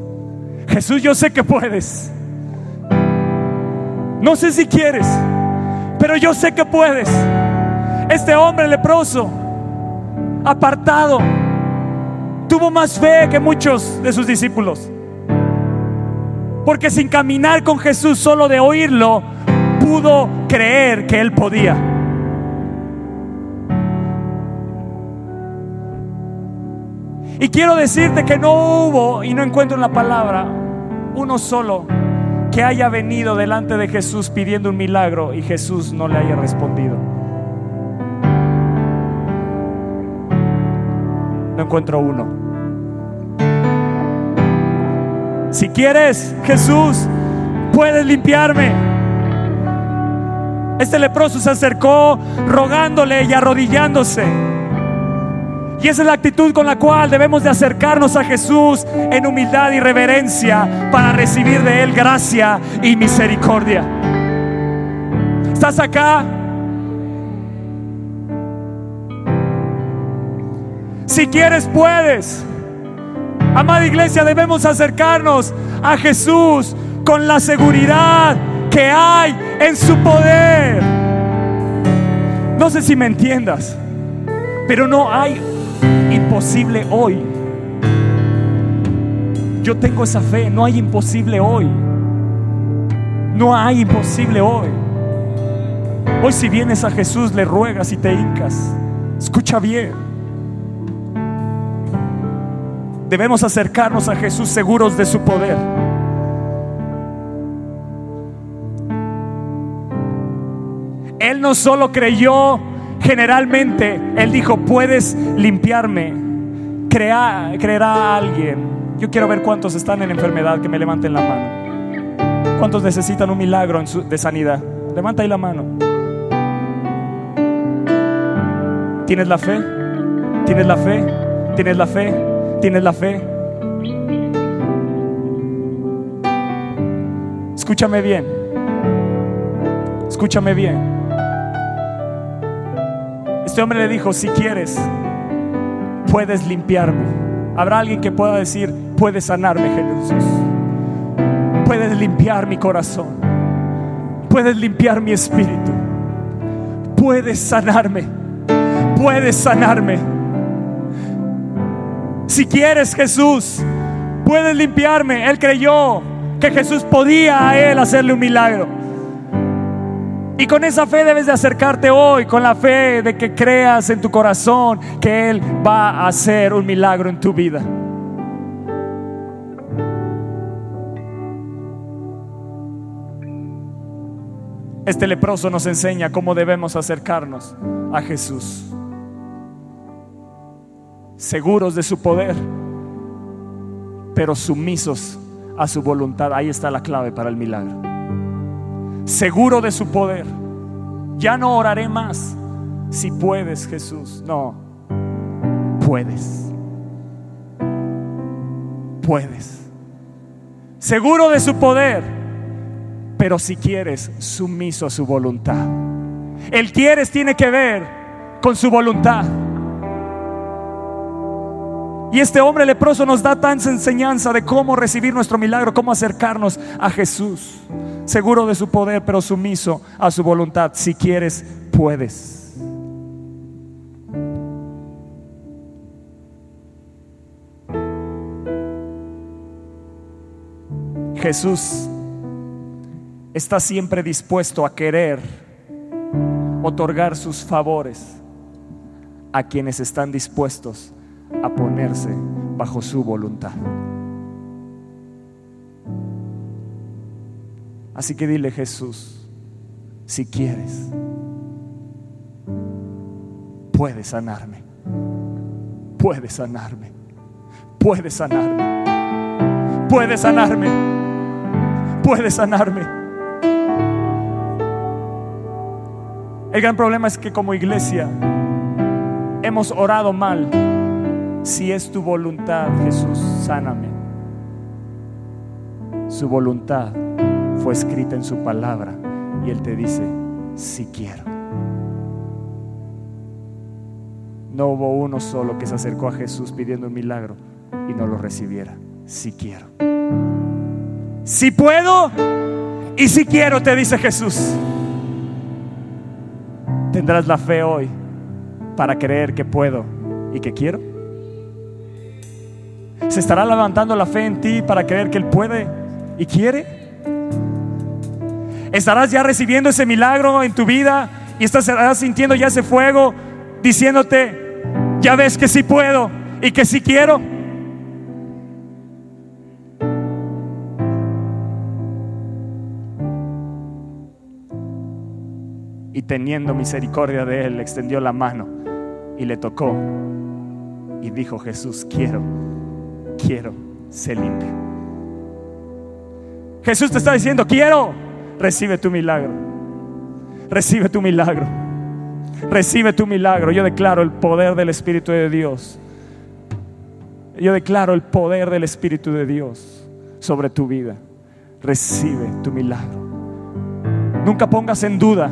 Jesús, yo sé que puedes. No sé si quieres, pero yo sé que puedes. Este hombre leproso, apartado, tuvo más fe que muchos de sus discípulos. Porque sin caminar con Jesús, solo de oírlo, pudo creer que él podía. Y quiero decirte que no hubo, y no encuentro en la palabra, uno solo que haya venido delante de Jesús pidiendo un milagro y Jesús no le haya respondido. No encuentro uno. Si quieres, Jesús, puedes limpiarme. Este leproso se acercó rogándole y arrodillándose. Y esa es la actitud con la cual debemos de acercarnos a Jesús en humildad y reverencia para recibir de Él gracia y misericordia. ¿Estás acá? Si quieres, puedes. Amada iglesia, debemos acercarnos a Jesús con la seguridad que hay en su poder. No sé si me entiendas, pero no hay imposible hoy. Yo tengo esa fe, no hay imposible hoy. No hay imposible hoy. Hoy si vienes a Jesús le ruegas y te hincas. Escucha bien. Debemos acercarnos a Jesús seguros de su poder. Él no solo creyó generalmente, Él dijo, puedes limpiarme. Crea, creerá a alguien. Yo quiero ver cuántos están en enfermedad, que me levanten la mano. ¿Cuántos necesitan un milagro de sanidad? Levanta ahí la mano. ¿Tienes la fe? ¿Tienes la fe? ¿Tienes la fe? ¿Tienes la fe? Escúchame bien. Escúchame bien. Este hombre le dijo, si quieres, puedes limpiarme. Habrá alguien que pueda decir, puedes sanarme, Jesús. Puedes limpiar mi corazón. Puedes limpiar mi espíritu. Puedes sanarme. Puedes sanarme. Si quieres Jesús, puedes limpiarme. Él creyó que Jesús podía a él hacerle un milagro. Y con esa fe debes de acercarte hoy, con la fe de que creas en tu corazón que Él va a hacer un milagro en tu vida. Este leproso nos enseña cómo debemos acercarnos a Jesús seguros de su poder, pero sumisos a su voluntad. Ahí está la clave para el milagro. Seguro de su poder. Ya no oraré más, si puedes Jesús, no, puedes. Puedes. Seguro de su poder, pero si quieres, sumiso a su voluntad. El quieres tiene que ver con su voluntad. Y este hombre leproso nos da tanta enseñanza de cómo recibir nuestro milagro, cómo acercarnos a Jesús, seguro de su poder, pero sumiso a su voluntad. Si quieres, puedes. Jesús está siempre dispuesto a querer otorgar sus favores a quienes están dispuestos a ponerse bajo su voluntad. Así que dile Jesús, si quieres, puedes sanarme, puedes sanarme, puedes sanarme, puedes sanarme, puedes sanarme. El gran problema es que como iglesia hemos orado mal si es tu voluntad, Jesús, sáname. Su voluntad fue escrita en su palabra y Él te dice, si quiero. No hubo uno solo que se acercó a Jesús pidiendo un milagro y no lo recibiera. Si quiero. Si puedo y si quiero, te dice Jesús. Tendrás la fe hoy para creer que puedo y que quiero. ¿Se estará levantando la fe en ti para creer que Él puede y quiere? ¿Estarás ya recibiendo ese milagro en tu vida y estarás sintiendo ya ese fuego diciéndote, ya ves que sí puedo y que sí quiero? Y teniendo misericordia de él, extendió la mano y le tocó. Y dijo Jesús, quiero quiero ser limpio. Jesús te está diciendo, quiero, recibe tu milagro. Recibe tu milagro. Recibe tu milagro. Yo declaro el poder del Espíritu de Dios. Yo declaro el poder del Espíritu de Dios sobre tu vida. Recibe tu milagro. Nunca pongas en duda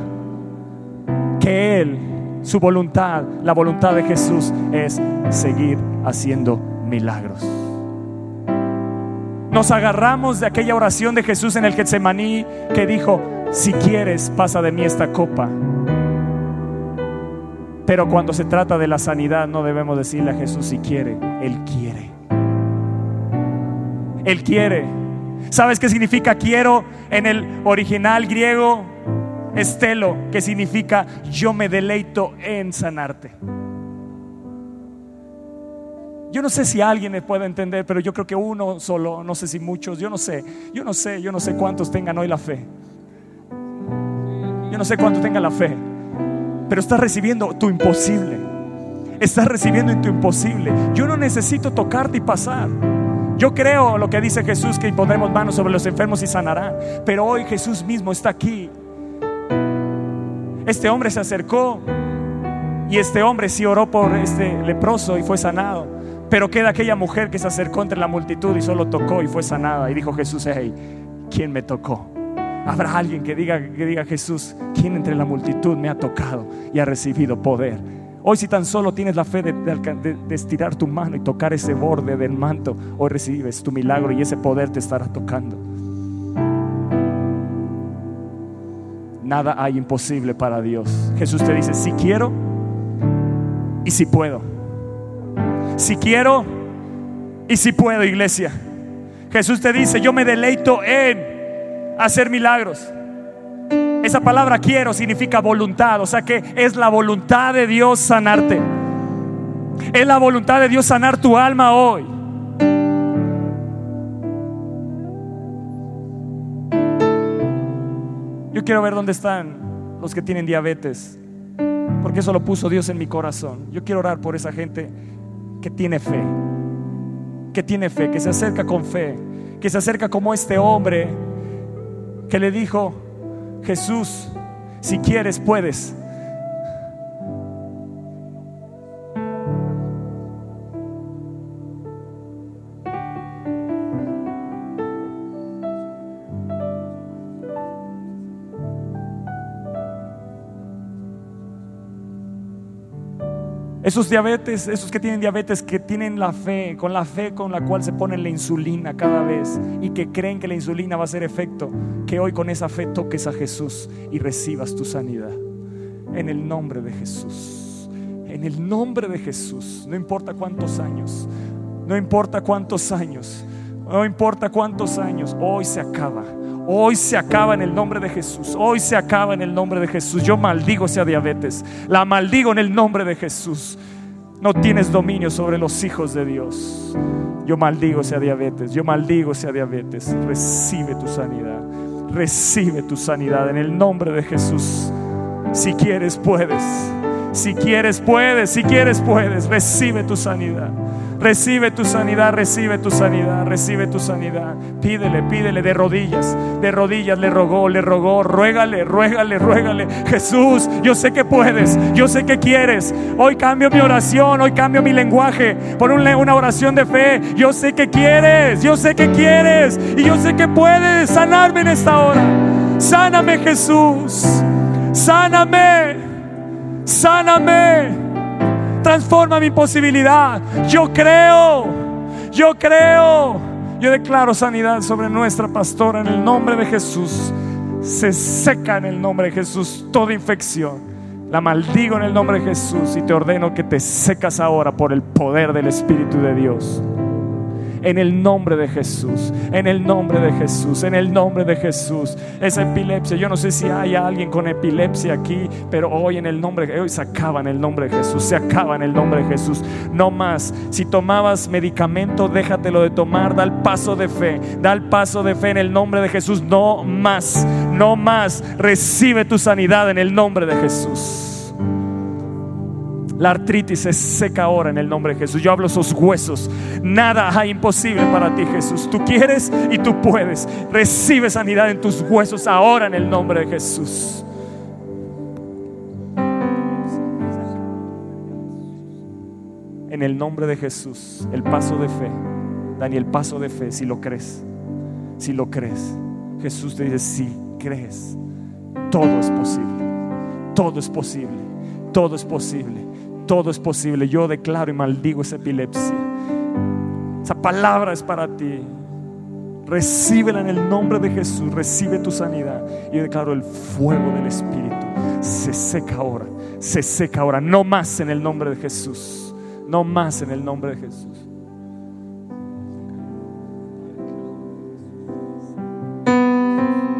que Él, su voluntad, la voluntad de Jesús es seguir haciendo milagros. Nos agarramos de aquella oración de Jesús en el Getsemaní que dijo, si quieres, pasa de mí esta copa. Pero cuando se trata de la sanidad no debemos decirle a Jesús si quiere, Él quiere. Él quiere. ¿Sabes qué significa quiero en el original griego? Estelo, que significa yo me deleito en sanarte. Yo no sé si alguien me puede entender, pero yo creo que uno solo, no sé si muchos, yo no sé, yo no sé, yo no sé cuántos tengan hoy la fe. Yo no sé cuántos tengan la fe, pero estás recibiendo tu imposible. Estás recibiendo en tu imposible. Yo no necesito tocarte y pasar. Yo creo lo que dice Jesús, que pondremos manos sobre los enfermos y sanarán. Pero hoy Jesús mismo está aquí. Este hombre se acercó y este hombre sí oró por este leproso y fue sanado. Pero queda aquella mujer que se acercó entre la multitud y solo tocó y fue sanada. Y dijo Jesús, hey, ¿quién me tocó? Habrá alguien que diga, que diga Jesús, ¿quién entre la multitud me ha tocado y ha recibido poder? Hoy si tan solo tienes la fe de, de, estirar tu mano y tocar ese borde del manto, hoy recibes tu milagro y ese poder te estará tocando. Nada hay imposible para Dios. Jesús te dice, si quiero y si puedo si quiero y si puedo, iglesia. Jesús te dice, yo me deleito en hacer milagros. Esa palabra quiero significa voluntad, o sea que es la voluntad de Dios sanarte. Es la voluntad de Dios sanar tu alma hoy. Yo quiero ver dónde están los que tienen diabetes, porque eso lo puso Dios en mi corazón. Yo quiero orar por esa gente que tiene fe, que tiene fe, que se acerca con fe, que se acerca como este hombre que le dijo, Jesús, si quieres puedes. Esos diabetes, esos que tienen diabetes, que tienen la fe, con la fe con la cual se ponen la insulina cada vez y que creen que la insulina va a hacer efecto, que hoy con esa fe toques a Jesús y recibas tu sanidad. En el nombre de Jesús. En el nombre de Jesús. No importa cuántos años. No importa cuántos años. No importa cuántos años. Hoy se acaba. Hoy se acaba en el nombre de Jesús. Hoy se acaba en el nombre de Jesús. Yo maldigo esa diabetes. La maldigo en el nombre de Jesús. No tienes dominio sobre los hijos de Dios. Yo maldigo esa diabetes. Yo maldigo esa diabetes. Recibe tu sanidad. Recibe tu sanidad en el nombre de Jesús. Si quieres, puedes. Si quieres, puedes. Si quieres, puedes. Recibe tu sanidad. Recibe tu sanidad, recibe tu sanidad, recibe tu sanidad. Pídele, pídele de rodillas, de rodillas le rogó, le rogó, ruégale, ruégale, ruégale. Jesús, yo sé que puedes, yo sé que quieres. Hoy cambio mi oración, hoy cambio mi lenguaje por una oración de fe. Yo sé que quieres, yo sé que quieres y yo sé que puedes sanarme en esta hora. Sáname Jesús, sáname, sáname transforma mi posibilidad. Yo creo, yo creo. Yo declaro sanidad sobre nuestra pastora en el nombre de Jesús. Se seca en el nombre de Jesús toda infección. La maldigo en el nombre de Jesús y te ordeno que te secas ahora por el poder del Espíritu de Dios en el nombre de Jesús, en el nombre de Jesús, en el nombre de Jesús. Esa epilepsia, yo no sé si hay alguien con epilepsia aquí, pero hoy en el nombre hoy se acaba en el nombre de Jesús, se acaba en el nombre de Jesús. No más. Si tomabas medicamento, déjatelo de tomar, da el paso de fe, da el paso de fe en el nombre de Jesús. No más, no más. Recibe tu sanidad en el nombre de Jesús. La artritis se seca ahora en el nombre de Jesús. Yo hablo esos huesos. Nada hay imposible para ti, Jesús. Tú quieres y tú puedes. Recibe sanidad en tus huesos ahora en el nombre de Jesús. En el nombre de Jesús, el paso de fe. Daniel, paso de fe, si lo crees. Si lo crees. Jesús te dice, si crees, todo es posible. Todo es posible. Todo es posible todo es posible. Yo declaro y maldigo esa epilepsia. Esa palabra es para ti. Recíbela en el nombre de Jesús. Recibe tu sanidad. Y yo declaro el fuego del Espíritu. Se seca ahora. Se seca ahora. No más en el nombre de Jesús. No más en el nombre de Jesús.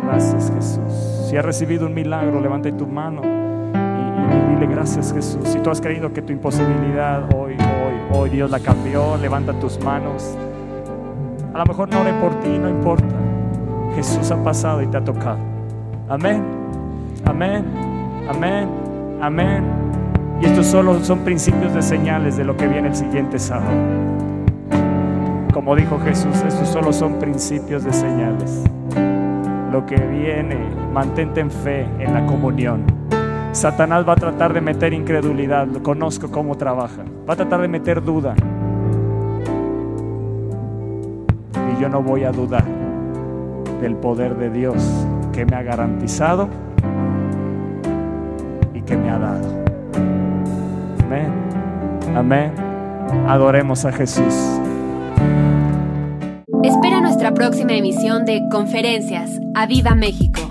Gracias Jesús. Si has recibido un milagro, levanta tu mano gracias Jesús. Si tú has creído que tu imposibilidad hoy, hoy, hoy Dios la cambió, levanta tus manos. A lo mejor no ore por ti, no importa. Jesús ha pasado y te ha tocado. Amén, amén, amén, amén. Y estos solo son principios de señales de lo que viene el siguiente sábado. Como dijo Jesús, estos solo son principios de señales. Lo que viene, mantente en fe, en la comunión. Satanás va a tratar de meter incredulidad, lo conozco cómo trabaja, va a tratar de meter duda. Y yo no voy a dudar del poder de Dios que me ha garantizado y que me ha dado. Amén. Amén. Adoremos a Jesús. Espera nuestra próxima emisión de Conferencias. ¡A Viva México!